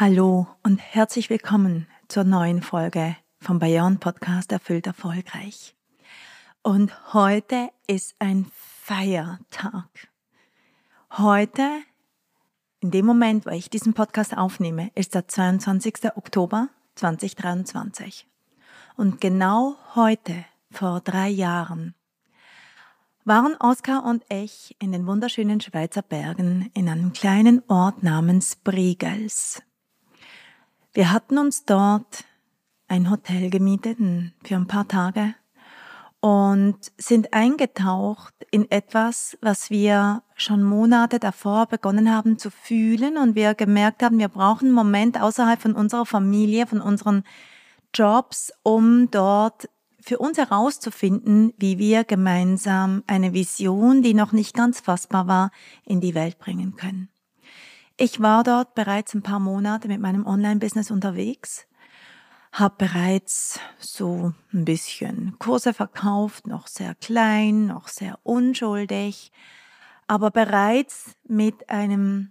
Hallo und herzlich willkommen zur neuen Folge vom Bayern Podcast Erfüllt Erfolgreich. Und heute ist ein Feiertag. Heute, in dem Moment, wo ich diesen Podcast aufnehme, ist der 22. Oktober 2023. Und genau heute, vor drei Jahren, waren Oskar und ich in den wunderschönen Schweizer Bergen in einem kleinen Ort namens Briegels. Wir hatten uns dort ein Hotel gemietet für ein paar Tage und sind eingetaucht in etwas, was wir schon Monate davor begonnen haben zu fühlen und wir gemerkt haben, wir brauchen einen Moment außerhalb von unserer Familie, von unseren Jobs, um dort für uns herauszufinden, wie wir gemeinsam eine Vision, die noch nicht ganz fassbar war, in die Welt bringen können. Ich war dort bereits ein paar Monate mit meinem Online-Business unterwegs, habe bereits so ein bisschen Kurse verkauft, noch sehr klein, noch sehr unschuldig, aber bereits mit einem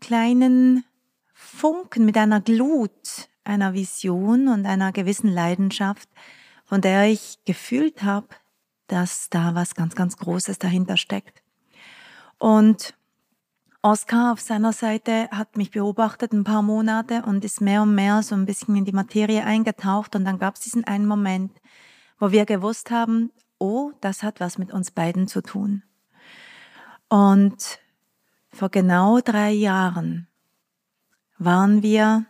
kleinen Funken, mit einer Glut, einer Vision und einer gewissen Leidenschaft, von der ich gefühlt habe, dass da was ganz, ganz Großes dahinter steckt. Und Oscar auf seiner Seite hat mich beobachtet ein paar Monate und ist mehr und mehr so ein bisschen in die Materie eingetaucht. Und dann gab es diesen einen Moment, wo wir gewusst haben, oh, das hat was mit uns beiden zu tun. Und vor genau drei Jahren waren wir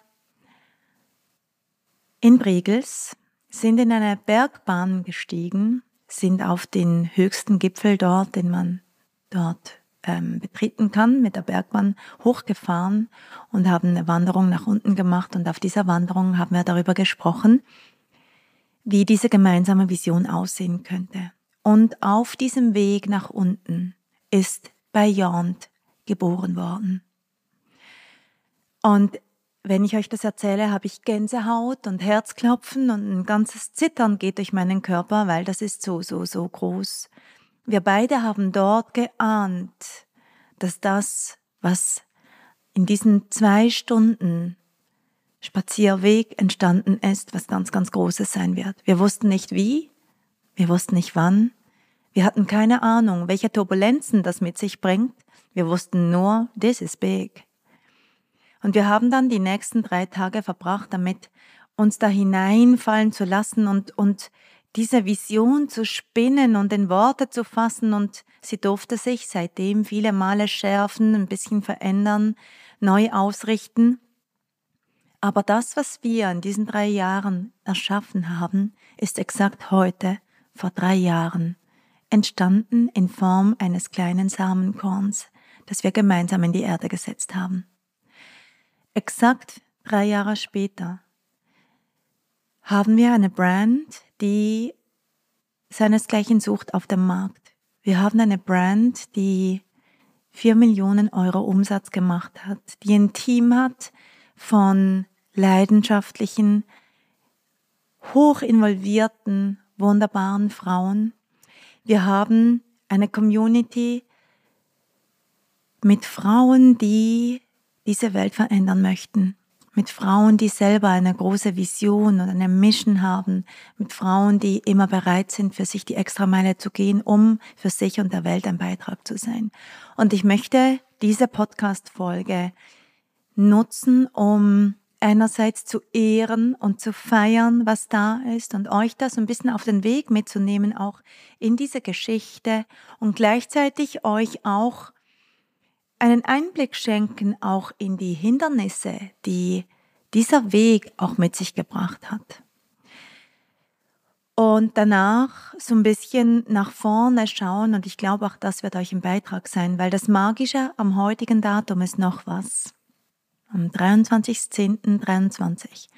in Bregels, sind in eine Bergbahn gestiegen, sind auf den höchsten Gipfel dort, den man dort ähm, betreten kann, mit der Bergbahn hochgefahren und haben eine Wanderung nach unten gemacht. Und auf dieser Wanderung haben wir darüber gesprochen, wie diese gemeinsame Vision aussehen könnte. Und auf diesem Weg nach unten ist Beyond geboren worden. Und wenn ich euch das erzähle, habe ich Gänsehaut und Herzklopfen und ein ganzes Zittern geht durch meinen Körper, weil das ist so, so, so groß. Wir beide haben dort geahnt, dass das, was in diesen zwei Stunden Spazierweg entstanden ist, was ganz, ganz Großes sein wird. Wir wussten nicht wie, wir wussten nicht wann, wir hatten keine Ahnung, welche Turbulenzen das mit sich bringt. Wir wussten nur, this is big. Und wir haben dann die nächsten drei Tage verbracht, damit uns da hineinfallen zu lassen und, und diese Vision zu spinnen und in Worte zu fassen und sie durfte sich seitdem viele Male schärfen, ein bisschen verändern, neu ausrichten. Aber das, was wir in diesen drei Jahren erschaffen haben, ist exakt heute, vor drei Jahren, entstanden in Form eines kleinen Samenkorns, das wir gemeinsam in die Erde gesetzt haben. Exakt drei Jahre später haben wir eine Brand, die seinesgleichen sucht auf dem Markt. Wir haben eine Brand, die vier Millionen Euro Umsatz gemacht hat, die ein Team hat von leidenschaftlichen, hoch involvierten, wunderbaren Frauen. Wir haben eine Community mit Frauen, die diese Welt verändern möchten mit Frauen, die selber eine große Vision und eine Mission haben, mit Frauen, die immer bereit sind, für sich die Extrameile zu gehen, um für sich und der Welt ein Beitrag zu sein. Und ich möchte diese Podcast-Folge nutzen, um einerseits zu ehren und zu feiern, was da ist und euch das ein bisschen auf den Weg mitzunehmen, auch in diese Geschichte und gleichzeitig euch auch einen Einblick schenken, auch in die Hindernisse, die dieser Weg auch mit sich gebracht hat. Und danach so ein bisschen nach vorne schauen und ich glaube auch das wird euch ein Beitrag sein, weil das Magische am heutigen Datum ist noch was. Am 23.10.23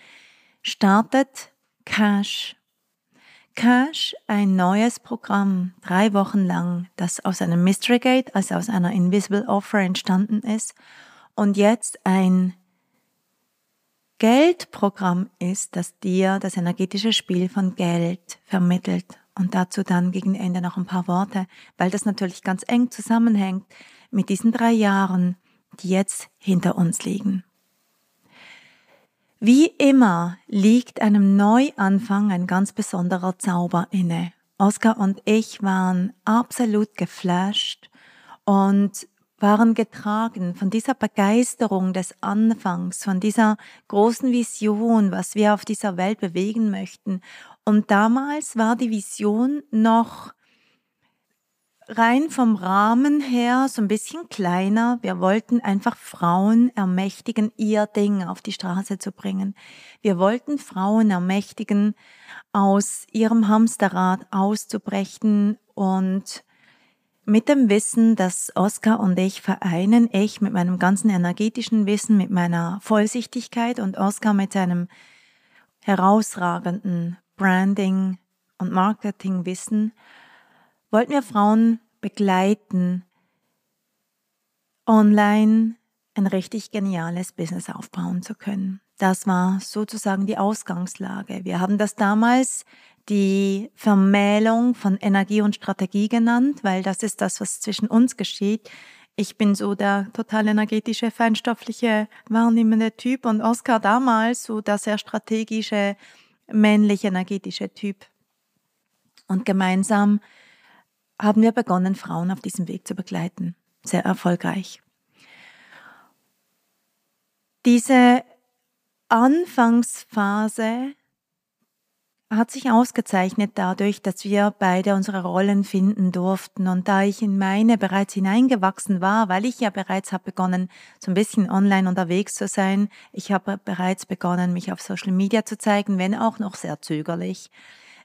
startet Cash. Cash, ein neues Programm, drei Wochen lang, das aus einem Mystery Gate, also aus einer Invisible Offer entstanden ist und jetzt ein Geldprogramm ist, das dir das energetische Spiel von Geld vermittelt. Und dazu dann gegen Ende noch ein paar Worte, weil das natürlich ganz eng zusammenhängt mit diesen drei Jahren, die jetzt hinter uns liegen. Wie immer liegt einem Neuanfang ein ganz besonderer Zauber inne. Oskar und ich waren absolut geflasht und waren getragen von dieser Begeisterung des Anfangs, von dieser großen Vision, was wir auf dieser Welt bewegen möchten. Und damals war die Vision noch rein vom Rahmen her so ein bisschen kleiner. Wir wollten einfach Frauen ermächtigen, ihr Ding auf die Straße zu bringen. Wir wollten Frauen ermächtigen, aus ihrem Hamsterrad auszubrechen und mit dem Wissen, dass Oskar und ich vereinen, ich mit meinem ganzen energetischen Wissen, mit meiner Vollsichtigkeit und Oskar mit seinem herausragenden Branding und Marketingwissen, wollten wir Frauen begleiten, online ein richtig geniales Business aufbauen zu können. Das war sozusagen die Ausgangslage. Wir haben das damals die Vermählung von Energie und Strategie genannt, weil das ist das, was zwischen uns geschieht. Ich bin so der total energetische, feinstoffliche, wahrnehmende Typ und Oscar damals so der sehr strategische, männlich energetische Typ. Und gemeinsam haben wir begonnen, Frauen auf diesem Weg zu begleiten. Sehr erfolgreich. Diese Anfangsphase hat sich ausgezeichnet dadurch, dass wir beide unsere Rollen finden durften. Und da ich in meine bereits hineingewachsen war, weil ich ja bereits habe begonnen, so ein bisschen online unterwegs zu sein, ich habe bereits begonnen, mich auf Social Media zu zeigen, wenn auch noch sehr zögerlich.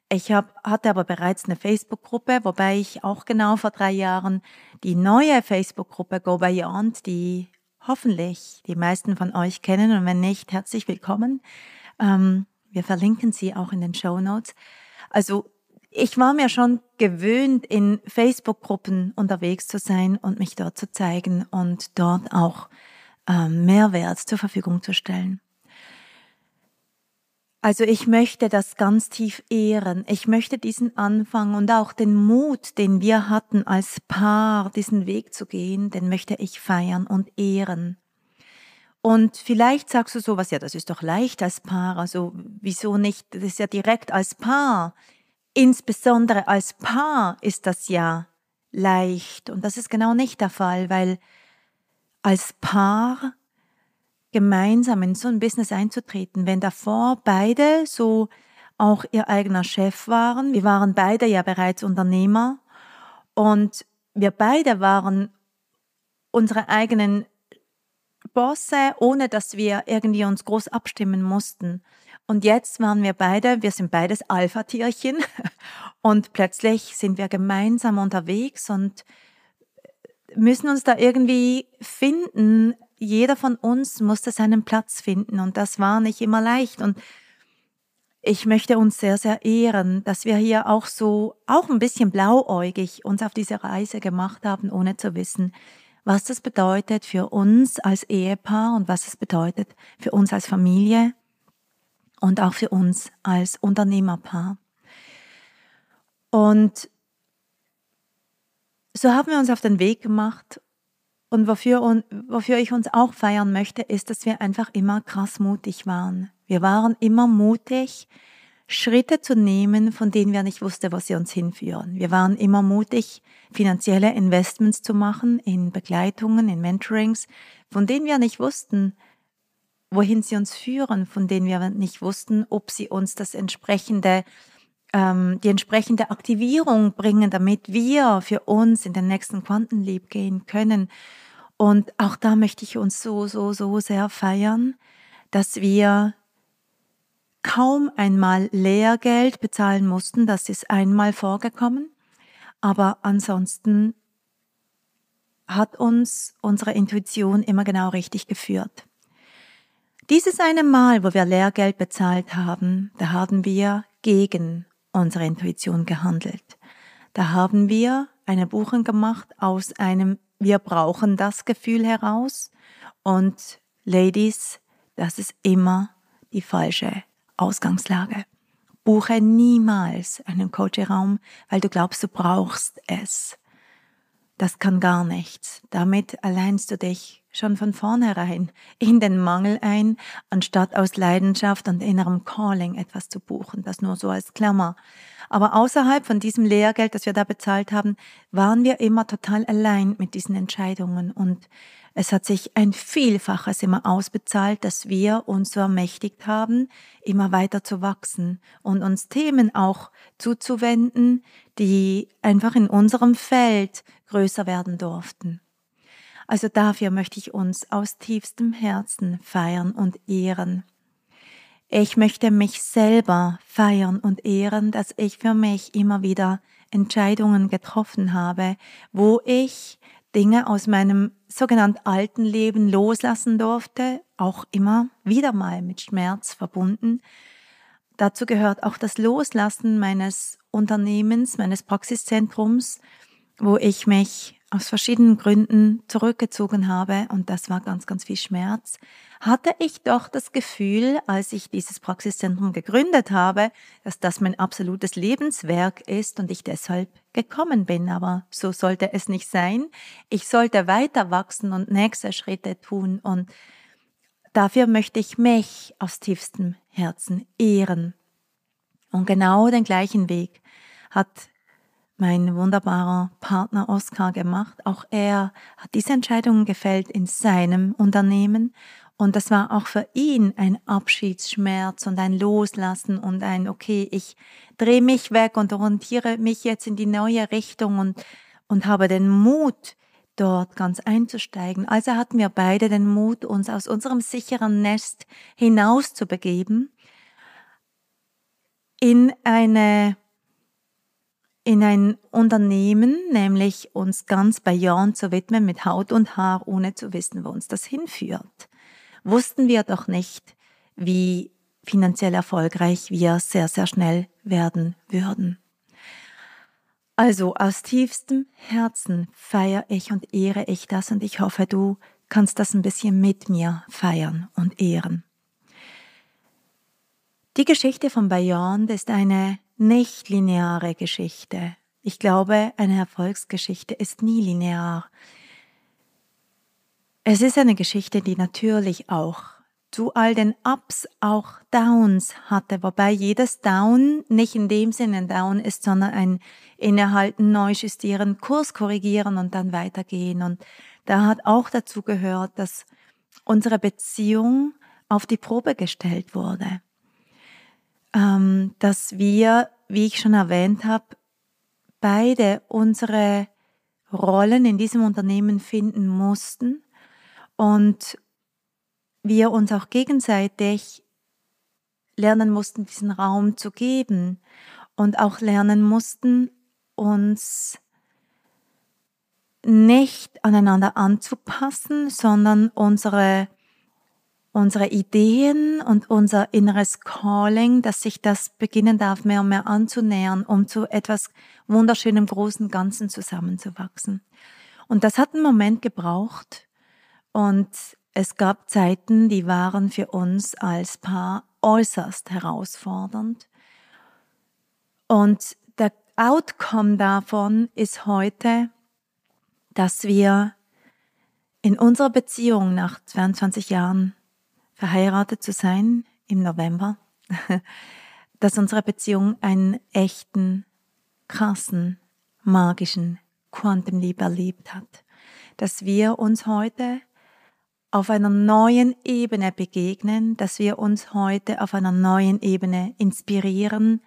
Ich hab, hatte aber bereits eine Facebook-Gruppe, wobei ich auch genau vor drei Jahren die neue Facebook-Gruppe Go Beyond, die hoffentlich die meisten von euch kennen und wenn nicht, herzlich willkommen. Ähm, wir verlinken sie auch in den Show Notes. Also ich war mir schon gewöhnt, in Facebook-Gruppen unterwegs zu sein und mich dort zu zeigen und dort auch ähm, Mehrwert zur Verfügung zu stellen. Also ich möchte das ganz tief ehren. Ich möchte diesen Anfang und auch den Mut, den wir hatten als Paar, diesen Weg zu gehen, den möchte ich feiern und ehren. Und vielleicht sagst du sowas, ja, das ist doch leicht als Paar, also wieso nicht, das ist ja direkt als Paar. Insbesondere als Paar ist das ja leicht. Und das ist genau nicht der Fall, weil als Paar gemeinsam in so ein Business einzutreten, wenn davor beide so auch ihr eigener Chef waren, wir waren beide ja bereits Unternehmer und wir beide waren unsere eigenen Bosse, ohne dass wir irgendwie uns groß abstimmen mussten. Und jetzt waren wir beide, wir sind beides Alpha-Tierchen und plötzlich sind wir gemeinsam unterwegs und müssen uns da irgendwie finden. Jeder von uns musste seinen Platz finden und das war nicht immer leicht und ich möchte uns sehr, sehr ehren, dass wir hier auch so, auch ein bisschen blauäugig uns auf diese Reise gemacht haben, ohne zu wissen, was das bedeutet für uns als Ehepaar und was es bedeutet für uns als Familie und auch für uns als Unternehmerpaar. Und so haben wir uns auf den Weg gemacht und wofür, wofür ich uns auch feiern möchte, ist, dass wir einfach immer krass mutig waren. Wir waren immer mutig, Schritte zu nehmen, von denen wir nicht wussten, was sie uns hinführen. Wir waren immer mutig, finanzielle Investments zu machen in Begleitungen, in Mentorings, von denen wir nicht wussten, wohin sie uns führen, von denen wir nicht wussten, ob sie uns das entsprechende, ähm, die entsprechende Aktivierung bringen, damit wir für uns in den nächsten Quantenleap gehen können. Und auch da möchte ich uns so, so, so sehr feiern, dass wir kaum einmal Lehrgeld bezahlen mussten. Das ist einmal vorgekommen. Aber ansonsten hat uns unsere Intuition immer genau richtig geführt. Dieses eine Mal, wo wir Lehrgeld bezahlt haben, da haben wir gegen unsere Intuition gehandelt. Da haben wir eine Buchung gemacht aus einem Wir brauchen das Gefühl heraus und Ladies, das ist immer die falsche Ausgangslage. Buche niemals einen Coaching-Raum, weil du glaubst, du brauchst es. Das kann gar nichts. Damit alleinst du dich schon von vornherein in den Mangel ein, anstatt aus Leidenschaft und innerem Calling etwas zu buchen. Das nur so als Klammer. Aber außerhalb von diesem Lehrgeld, das wir da bezahlt haben, waren wir immer total allein mit diesen Entscheidungen. Und es hat sich ein Vielfaches immer ausbezahlt, dass wir uns so ermächtigt haben, immer weiter zu wachsen und uns Themen auch zuzuwenden, die einfach in unserem Feld größer werden durften. Also dafür möchte ich uns aus tiefstem Herzen feiern und ehren. Ich möchte mich selber feiern und ehren, dass ich für mich immer wieder Entscheidungen getroffen habe, wo ich Dinge aus meinem sogenannten alten Leben loslassen durfte, auch immer wieder mal mit Schmerz verbunden. Dazu gehört auch das Loslassen meines Unternehmens, meines Praxiszentrums, wo ich mich aus verschiedenen Gründen zurückgezogen habe und das war ganz, ganz viel Schmerz, hatte ich doch das Gefühl, als ich dieses Praxiszentrum gegründet habe, dass das mein absolutes Lebenswerk ist und ich deshalb gekommen bin. Aber so sollte es nicht sein. Ich sollte weiter wachsen und nächste Schritte tun und dafür möchte ich mich aus tiefstem Herzen ehren. Und genau den gleichen Weg hat mein wunderbarer Partner Oskar gemacht. Auch er hat diese Entscheidungen gefällt in seinem Unternehmen. Und das war auch für ihn ein Abschiedsschmerz und ein Loslassen und ein, okay, ich drehe mich weg und orientiere mich jetzt in die neue Richtung und, und habe den Mut, dort ganz einzusteigen. Also hatten wir beide den Mut, uns aus unserem sicheren Nest hinaus zu begeben in eine in ein Unternehmen, nämlich uns ganz bei Jahren zu widmen mit Haut und Haar, ohne zu wissen, wo uns das hinführt. Wussten wir doch nicht, wie finanziell erfolgreich wir sehr, sehr schnell werden würden. Also aus tiefstem Herzen feiere ich und ehre ich das und ich hoffe, du kannst das ein bisschen mit mir feiern und ehren. Die Geschichte von Bayern ist eine nicht lineare Geschichte. Ich glaube, eine Erfolgsgeschichte ist nie linear. Es ist eine Geschichte, die natürlich auch zu all den Ups auch Downs hatte, wobei jedes Down nicht in dem Sinne ein Down ist, sondern ein Innehalten, neu justieren, Kurs korrigieren und dann weitergehen. Und da hat auch dazu gehört, dass unsere Beziehung auf die Probe gestellt wurde dass wir, wie ich schon erwähnt habe, beide unsere Rollen in diesem Unternehmen finden mussten und wir uns auch gegenseitig lernen mussten, diesen Raum zu geben und auch lernen mussten, uns nicht aneinander anzupassen, sondern unsere unsere Ideen und unser inneres Calling, dass sich das beginnen darf, mehr und mehr anzunähern, um zu etwas wunderschönem, großen Ganzen zusammenzuwachsen. Und das hat einen Moment gebraucht und es gab Zeiten, die waren für uns als Paar äußerst herausfordernd. Und der Outcome davon ist heute, dass wir in unserer Beziehung nach 22 Jahren verheiratet zu sein im November, dass unsere Beziehung einen echten, krassen, magischen Quantum Leap erlebt hat. Dass wir uns heute auf einer neuen Ebene begegnen, dass wir uns heute auf einer neuen Ebene inspirieren,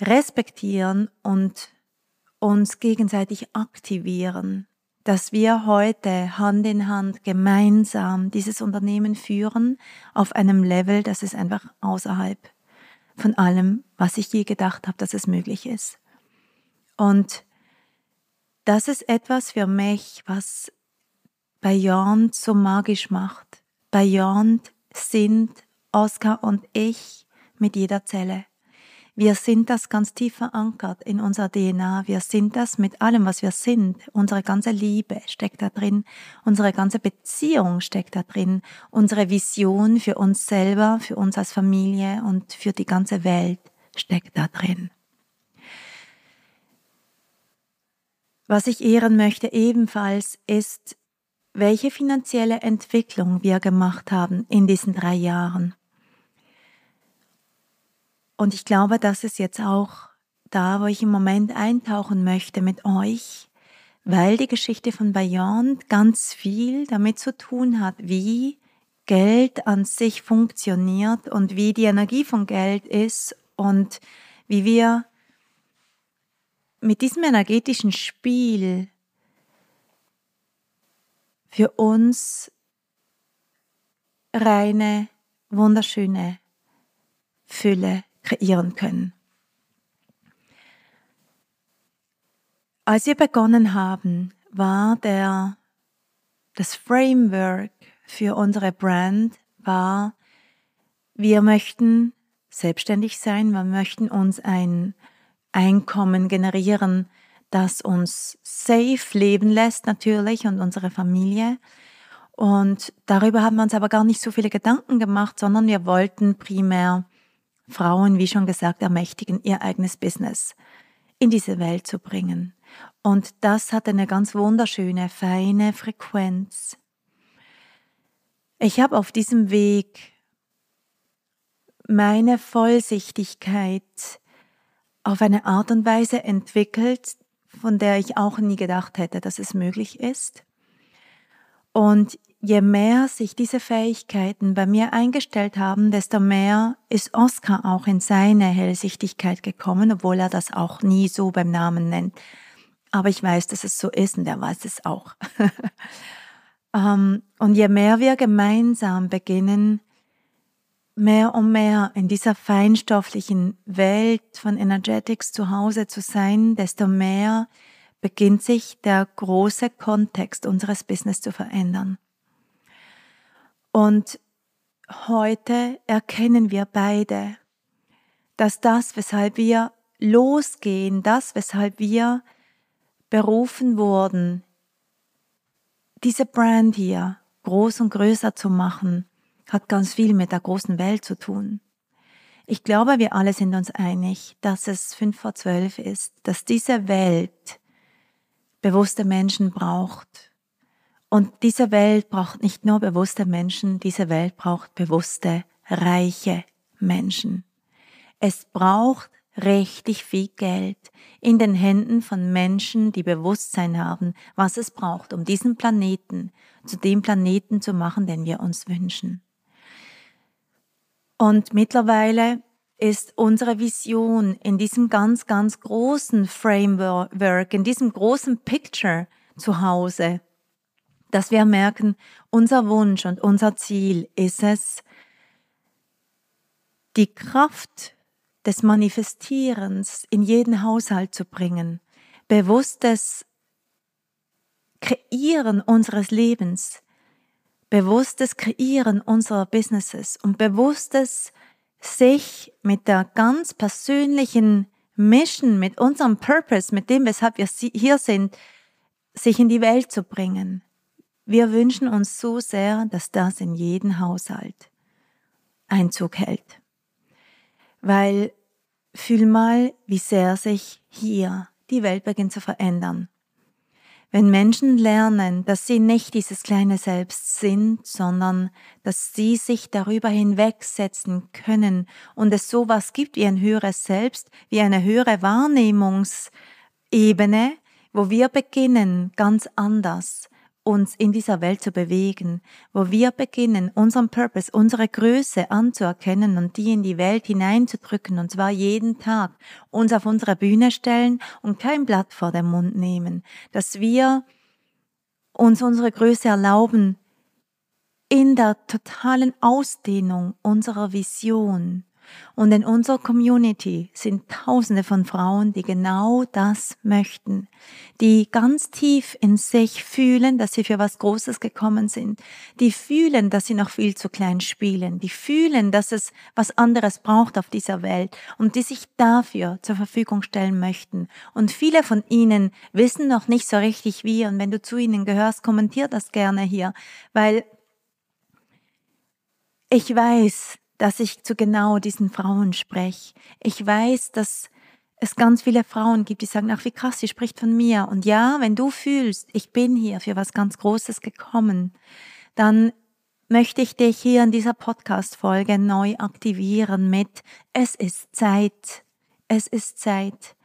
respektieren und uns gegenseitig aktivieren, dass wir heute Hand in Hand gemeinsam dieses Unternehmen führen auf einem Level, das ist einfach außerhalb von allem, was ich je gedacht habe, dass es möglich ist. Und das ist etwas für mich, was Beyond so magisch macht. Beyond sind Oscar und ich mit jeder Zelle. Wir sind das ganz tief verankert in unserer DNA. Wir sind das mit allem, was wir sind. Unsere ganze Liebe steckt da drin. Unsere ganze Beziehung steckt da drin. Unsere Vision für uns selber, für uns als Familie und für die ganze Welt steckt da drin. Was ich ehren möchte ebenfalls ist, welche finanzielle Entwicklung wir gemacht haben in diesen drei Jahren. Und ich glaube, das ist jetzt auch da, wo ich im Moment eintauchen möchte mit euch, weil die Geschichte von Beyond ganz viel damit zu tun hat, wie Geld an sich funktioniert und wie die Energie von Geld ist und wie wir mit diesem energetischen Spiel für uns reine, wunderschöne Fülle kreieren können. Als wir begonnen haben, war der, das Framework für unsere Brand war, wir möchten selbstständig sein, wir möchten uns ein Einkommen generieren, das uns safe leben lässt natürlich und unsere Familie. Und darüber haben wir uns aber gar nicht so viele Gedanken gemacht, sondern wir wollten primär Frauen, wie schon gesagt, ermächtigen, ihr eigenes Business in diese Welt zu bringen. Und das hat eine ganz wunderschöne, feine Frequenz. Ich habe auf diesem Weg meine Vollsichtigkeit auf eine Art und Weise entwickelt, von der ich auch nie gedacht hätte, dass es möglich ist. Und je mehr sich diese Fähigkeiten bei mir eingestellt haben, desto mehr ist Oscar auch in seine Hellsichtigkeit gekommen, obwohl er das auch nie so beim Namen nennt. Aber ich weiß, dass es so ist und er weiß es auch. Ähm, und je mehr wir gemeinsam beginnen, mehr und mehr in dieser feinstofflichen Welt von Energetics zu Hause zu sein, desto mehr beginnt sich der große Kontext unseres Business zu verändern. Und heute erkennen wir beide, dass das, weshalb wir losgehen, das, weshalb wir berufen wurden, diese Brand hier groß und größer zu machen, hat ganz viel mit der großen Welt zu tun. Ich glaube, wir alle sind uns einig, dass es fünf vor zwölf ist, dass diese Welt bewusste Menschen braucht, und diese Welt braucht nicht nur bewusste Menschen, diese Welt braucht bewusste, reiche Menschen. Es braucht richtig viel Geld in den Händen von Menschen, die Bewusstsein haben, was es braucht, um diesen Planeten zu dem Planeten zu machen, den wir uns wünschen. Und mittlerweile ist unsere Vision in diesem ganz, ganz großen Framework, in diesem großen Picture zu Hause dass wir merken, unser Wunsch und unser Ziel ist es, die Kraft des Manifestierens in jeden Haushalt zu bringen, bewusstes Kreieren unseres Lebens, bewusstes Kreieren unserer Businesses und bewusstes sich mit der ganz persönlichen Mission, mit unserem Purpose, mit dem, weshalb wir hier sind, sich in die Welt zu bringen. Wir wünschen uns so sehr, dass das in jeden Haushalt Einzug hält. Weil fühl mal, wie sehr sich hier die Welt beginnt zu verändern. Wenn Menschen lernen, dass sie nicht dieses kleine Selbst sind, sondern dass sie sich darüber hinwegsetzen können und es sowas gibt wie ein höheres Selbst, wie eine höhere Wahrnehmungsebene, wo wir beginnen, ganz anders uns in dieser Welt zu bewegen, wo wir beginnen, unseren Purpose, unsere Größe anzuerkennen und die in die Welt hineinzudrücken, und zwar jeden Tag, uns auf unsere Bühne stellen und kein Blatt vor den Mund nehmen, dass wir uns unsere Größe erlauben, in der totalen Ausdehnung unserer Vision, und in unserer Community sind Tausende von Frauen, die genau das möchten, die ganz tief in sich fühlen, dass sie für was Großes gekommen sind, die fühlen, dass sie noch viel zu klein spielen, die fühlen, dass es was anderes braucht auf dieser Welt und die sich dafür zur Verfügung stellen möchten. Und viele von ihnen wissen noch nicht so richtig wie und wenn du zu ihnen gehörst, kommentier das gerne hier, weil ich weiß, dass ich zu genau diesen Frauen spreche. Ich weiß, dass es ganz viele Frauen gibt, die sagen, ach wie krass, sie spricht von mir. Und ja, wenn du fühlst, ich bin hier für was ganz Großes gekommen, dann möchte ich dich hier in dieser Podcast-Folge neu aktivieren mit Es ist Zeit. Es ist Zeit.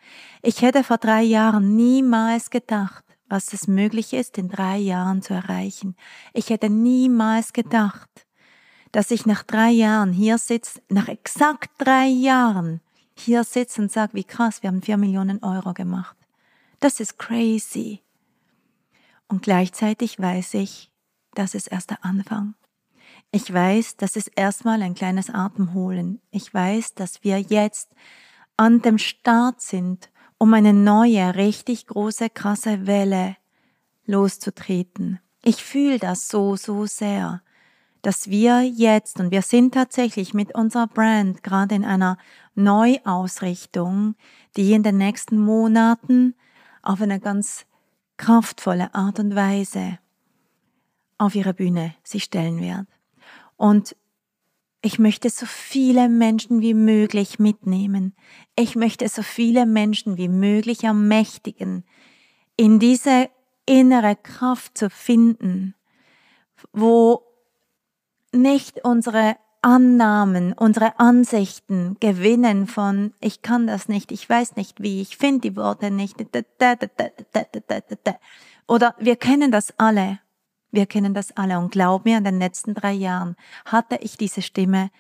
Ich hätte vor drei Jahren niemals gedacht, was es möglich ist, in drei Jahren zu erreichen. Ich hätte niemals gedacht, dass ich nach drei Jahren hier sitze, nach exakt drei Jahren hier sitze und sage, wie krass, wir haben vier Millionen Euro gemacht. Das ist crazy. Und gleichzeitig weiß ich, das ist erst der Anfang. Ich weiß, das ist erstmal ein kleines Atemholen. Ich weiß, dass wir jetzt an dem Start sind, um eine neue, richtig große, krasse Welle loszutreten. Ich fühle das so, so sehr dass wir jetzt, und wir sind tatsächlich mit unserer Brand gerade in einer Neuausrichtung, die in den nächsten Monaten auf eine ganz kraftvolle Art und Weise auf ihre Bühne sich stellen wird. Und ich möchte so viele Menschen wie möglich mitnehmen. Ich möchte so viele Menschen wie möglich ermächtigen, in diese innere Kraft zu finden, wo nicht unsere Annahmen, unsere Ansichten gewinnen von ich kann das nicht, ich weiß nicht wie, ich finde die Worte nicht. Oder wir kennen das alle. Wir kennen das alle und glaub mir, in den letzten drei Jahren hatte ich diese Stimme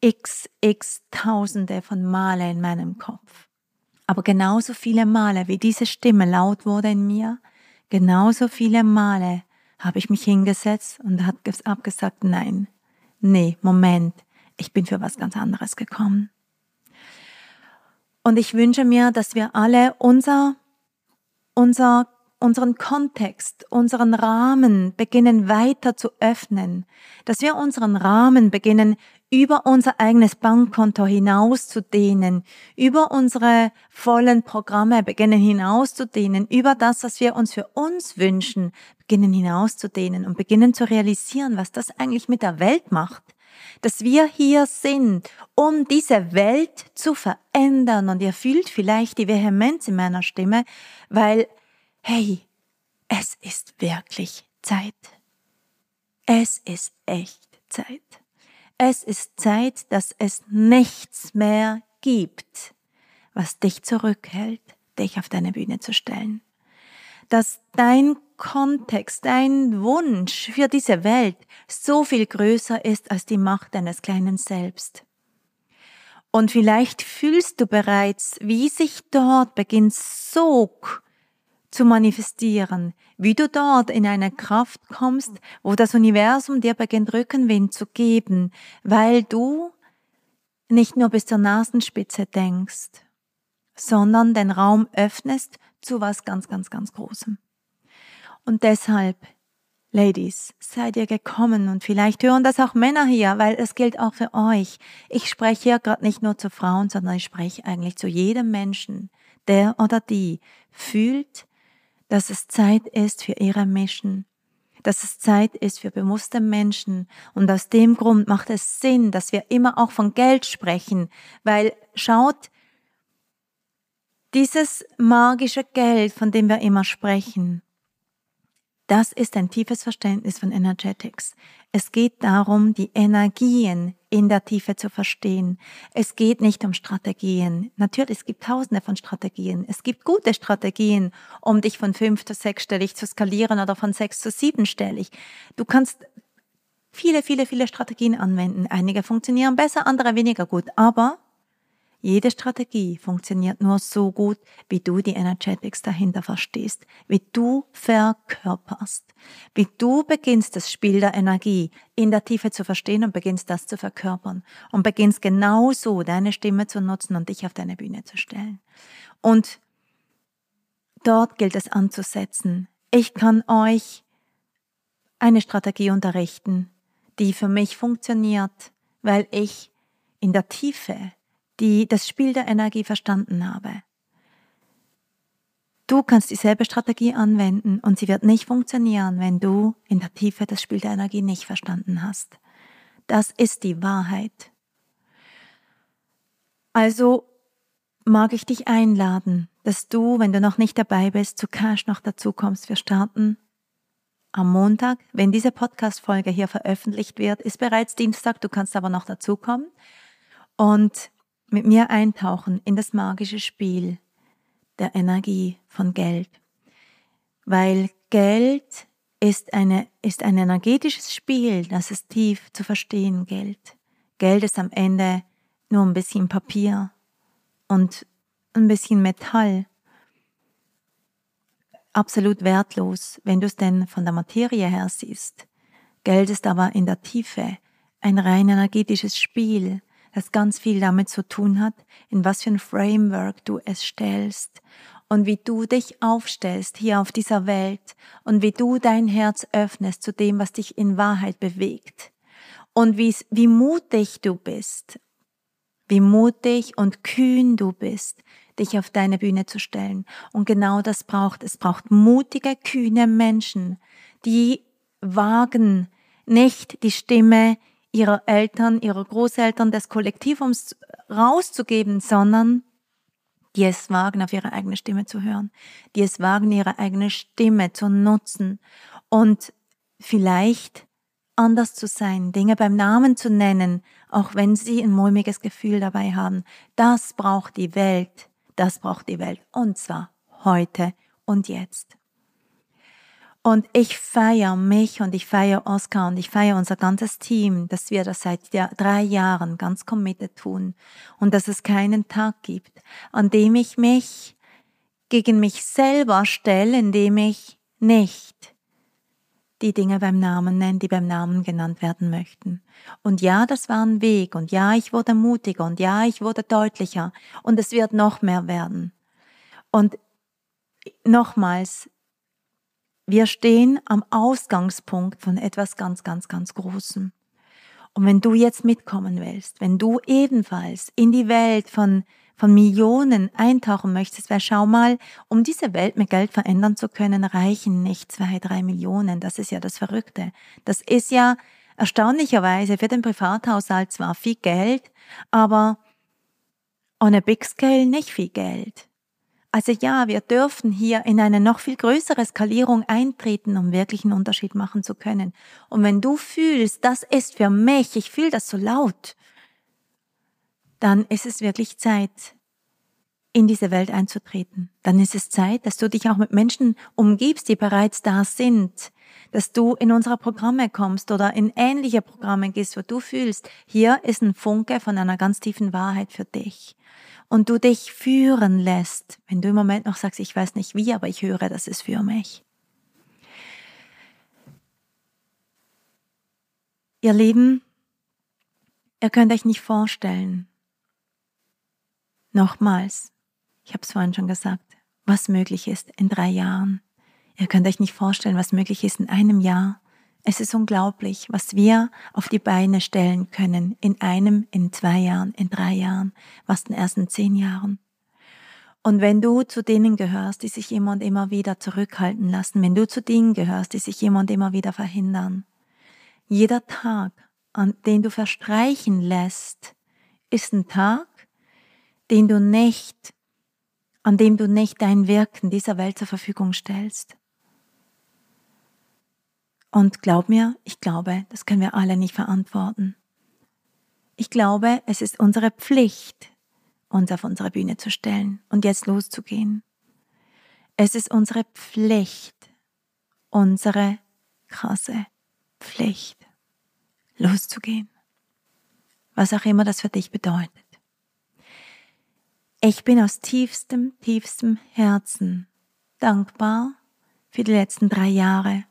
x, x Tausende von Male in meinem Kopf. Aber genauso viele Male, wie diese Stimme laut wurde in mir, genauso viele Male habe ich mich hingesetzt und habe gesagt, nein, nee, Moment, ich bin für was ganz anderes gekommen. Und ich wünsche mir, dass wir alle unser, unser, unseren Kontext, unseren Rahmen beginnen weiter zu öffnen, dass wir unseren Rahmen beginnen über unser eigenes Bankkonto hinauszudehnen, über unsere vollen Programme beginnen hinauszudehnen, über das, was wir uns für uns wünschen, beginnen hinauszudehnen und beginnen zu realisieren, was das eigentlich mit der Welt macht. Dass wir hier sind, um diese Welt zu verändern. Und ihr fühlt vielleicht die Vehemenz in meiner Stimme, weil, hey, es ist wirklich Zeit. Es ist echt Zeit. Es ist Zeit, dass es nichts mehr gibt, was dich zurückhält, dich auf deine Bühne zu stellen. Dass dein Kontext, dein Wunsch für diese Welt so viel größer ist als die Macht deines kleinen Selbst. Und vielleicht fühlst du bereits, wie sich dort beginnt Sog zu manifestieren, wie du dort in eine Kraft kommst, wo das Universum dir beginnt Rückenwind zu geben, weil du nicht nur bis zur Nasenspitze denkst, sondern den Raum öffnest zu was ganz, ganz, ganz Großem. Und deshalb, Ladies, seid ihr gekommen und vielleicht hören das auch Männer hier, weil es gilt auch für euch. Ich spreche hier gerade nicht nur zu Frauen, sondern ich spreche eigentlich zu jedem Menschen, der oder die fühlt, dass es Zeit ist für ihre Mission, dass es Zeit ist für bewusste Menschen. Und aus dem Grund macht es Sinn, dass wir immer auch von Geld sprechen, weil schaut, dieses magische Geld, von dem wir immer sprechen, Das ist ein tiefes Verständnis von Energetics. Es geht darum, die Energien in der Tiefe zu verstehen. Es geht nicht um Strategien. Natürlich, es gibt tausende von Strategien. Es gibt gute Strategien, um dich von fünf zu sechsstellig zu skalieren oder von sechs zu siebenstellig. Du kannst viele, viele, viele Strategien anwenden. Einige funktionieren besser, andere weniger gut. Aber jede Strategie funktioniert nur so gut, wie du die Energetics dahinter verstehst, wie du verkörperst, wie du beginnst das Spiel der Energie in der Tiefe zu verstehen und beginnst das zu verkörpern und beginnst genauso deine Stimme zu nutzen und dich auf deine Bühne zu stellen. Und dort gilt es anzusetzen. Ich kann euch eine Strategie unterrichten, die für mich funktioniert, weil ich in der Tiefe die das Spiel der Energie verstanden habe. Du kannst dieselbe Strategie anwenden und sie wird nicht funktionieren, wenn du in der Tiefe das Spiel der Energie nicht verstanden hast. Das ist die Wahrheit. Also mag ich dich einladen, dass du, wenn du noch nicht dabei bist, zu Cash noch dazu kommst. Wir starten am Montag. Wenn diese Podcast-Folge hier veröffentlicht wird, ist bereits Dienstag. Du kannst aber noch dazukommen. Und mit mir eintauchen in das magische Spiel der Energie von Geld. Weil Geld ist, eine, ist ein energetisches Spiel, das ist tief zu verstehen Geld. Geld ist am Ende nur ein bisschen Papier und ein bisschen Metall. Absolut wertlos, wenn du es denn von der Materie her siehst. Geld ist aber in der Tiefe ein rein energetisches Spiel, das ganz viel damit zu tun hat, in was für ein Framework du es stellst und wie du dich aufstellst hier auf dieser Welt und wie du dein Herz öffnest zu dem, was dich in Wahrheit bewegt und wie, mutig du bist, wie mutig und kühn du bist, dich auf deine Bühne zu stellen. Und genau das braucht es. braucht mutige, kühne Menschen, die wagen, nicht die Stimme ihrer Eltern, ihrer Großeltern, des Kollektivums rauszugeben, sondern die es wagen, auf ihre eigene Stimme zu hören, die es wagen, ihre eigene Stimme zu nutzen und vielleicht anders zu sein, Dinge beim Namen zu nennen, auch wenn sie ein mulmiges Gefühl dabei haben. Das braucht die Welt, das braucht die Welt und zwar heute und jetzt. Und ich feiere mich und ich feiere Oscar und ich feiere unser ganzes Team, dass wir das seit drei Jahren ganz committed tun und dass es keinen Tag gibt, an dem ich mich gegen mich selber stelle, indem ich nicht die Dinge beim Namen nenne, die beim Namen genannt werden möchten. Und ja, das war ein Weg und ja, ich wurde mutiger und ja, ich wurde deutlicher und es wird noch mehr werden. Und nochmals, wir stehen am Ausgangspunkt von etwas ganz, ganz, ganz Großem. Und wenn du jetzt mitkommen willst, wenn du ebenfalls in die Welt von, von Millionen eintauchen möchtest, weil schau mal, um diese Welt mit Geld verändern zu können, reichen nicht zwei, drei Millionen. Das ist ja das Verrückte. Das ist ja erstaunlicherweise für den Privathaushalt zwar viel Geld, aber on a big scale nicht viel Geld. Also ja, wir dürfen hier in eine noch viel größere Skalierung eintreten, um wirklich einen Unterschied machen zu können. Und wenn du fühlst, das ist für mich, ich fühle das so laut, dann ist es wirklich Zeit, in diese Welt einzutreten. Dann ist es Zeit, dass du dich auch mit Menschen umgibst, die bereits da sind, dass du in unsere Programme kommst oder in ähnliche Programme gehst, wo du fühlst, hier ist ein Funke von einer ganz tiefen Wahrheit für dich und du dich führen lässt, wenn du im Moment noch sagst, ich weiß nicht wie, aber ich höre, das ist für mich. Ihr Lieben, ihr könnt euch nicht vorstellen, nochmals, ich habe es vorhin schon gesagt, was möglich ist in drei Jahren. Ihr könnt euch nicht vorstellen, was möglich ist in einem Jahr, es ist unglaublich, was wir auf die Beine stellen können in einem, in zwei Jahren, in drei Jahren, was den ersten zehn Jahren. Und wenn du zu denen gehörst, die sich immer und immer wieder zurückhalten lassen, wenn du zu denen gehörst, die sich immer und immer wieder verhindern, jeder Tag, an den du verstreichen lässt, ist ein Tag, den du nicht, an dem du nicht dein Wirken dieser Welt zur Verfügung stellst. Und glaub mir, ich glaube, das können wir alle nicht verantworten. Ich glaube, es ist unsere Pflicht, uns auf unsere Bühne zu stellen und jetzt loszugehen. Es ist unsere Pflicht, unsere krasse Pflicht, loszugehen. Was auch immer das für dich bedeutet. Ich bin aus tiefstem, tiefstem Herzen dankbar für die letzten drei Jahre.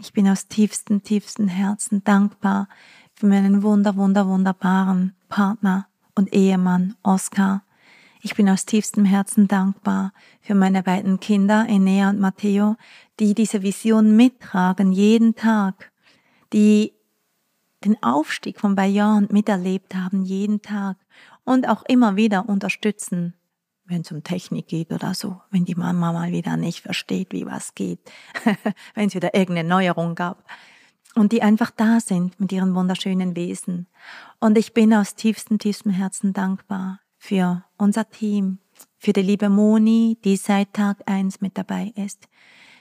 Ich bin aus tiefstem, tiefstem Herzen dankbar für meinen wunder, wunder, wunderbaren Partner und Ehemann Oskar. Ich bin aus tiefstem Herzen dankbar für meine beiden Kinder, Enea und Matteo, die diese Vision mittragen jeden Tag, die den Aufstieg von Bayern miterlebt haben jeden Tag und auch immer wieder unterstützen, wenn es um Technik geht oder so, wenn die Mama mal wieder nicht versteht, wie was geht, wenn es wieder irgendeine Neuerung gab. Und die einfach da sind mit ihren wunderschönen Wesen. Und ich bin aus tiefstem, tiefstem Herzen dankbar für unser Team, für die liebe Moni, die seit Tag eins mit dabei ist,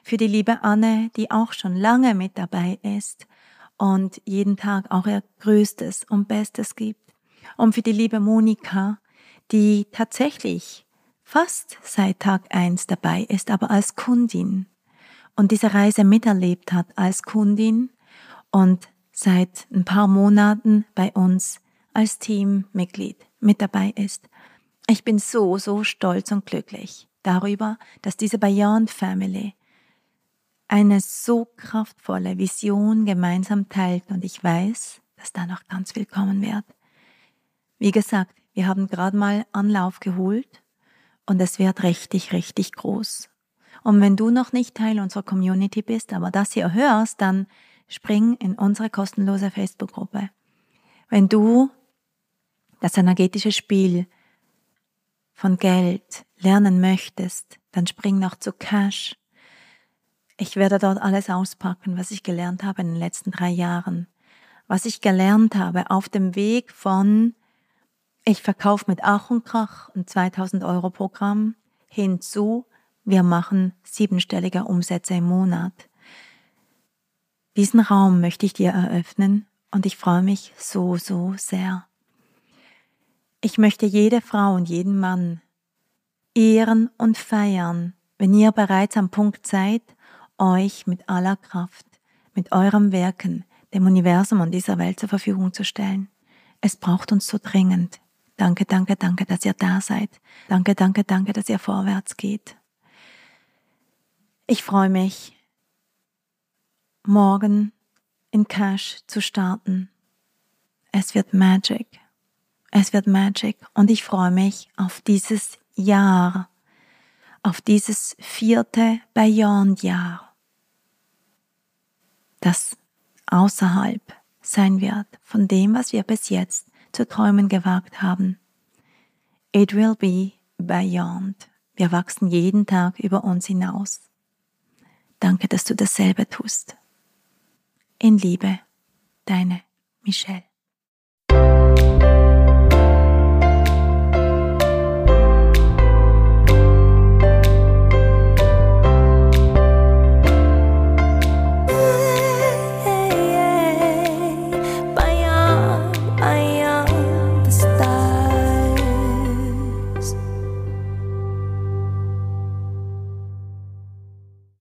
für die liebe Anne, die auch schon lange mit dabei ist und jeden Tag auch ihr Größtes und Bestes gibt und für die liebe Monika, die tatsächlich fast seit Tag eins dabei ist, aber als Kundin und diese Reise miterlebt hat als Kundin und seit ein paar Monaten bei uns als Teammitglied mit dabei ist. Ich bin so, so stolz und glücklich darüber, dass diese Beyond Family eine so kraftvolle Vision gemeinsam teilt und ich weiß, dass da noch ganz viel kommen wird. Wie gesagt, wir haben gerade mal Anlauf geholt und es wird richtig, richtig groß. Und wenn du noch nicht Teil unserer Community bist, aber das hier hörst, dann spring in unsere kostenlose Facebook-Gruppe. Wenn du das energetische Spiel von Geld lernen möchtest, dann spring noch zu Cash. Ich werde dort alles auspacken, was ich gelernt habe in den letzten drei Jahren. Was ich gelernt habe auf dem Weg von ich verkaufe mit Ach und Krach ein 2000 Euro Programm hinzu, wir machen siebenstellige Umsätze im Monat. Diesen Raum möchte ich dir eröffnen und ich freue mich so, so sehr. Ich möchte jede Frau und jeden Mann ehren und feiern, wenn ihr bereits am Punkt seid, euch mit aller Kraft, mit eurem Wirken, dem Universum und dieser Welt zur Verfügung zu stellen. Es braucht uns so dringend. Danke, danke, danke, dass ihr da seid. Danke, danke, danke, dass ihr vorwärts geht. Ich freue mich, morgen in Cash zu starten. Es wird Magic. Es wird Magic und ich freue mich auf dieses Jahr, auf dieses vierte Beyond-Jahr, das außerhalb sein wird von dem, was wir bis jetzt zu träumen gewagt haben. It will be beyond. Wir wachsen jeden Tag über uns hinaus. Danke, dass du dasselbe tust. In Liebe, deine Michelle.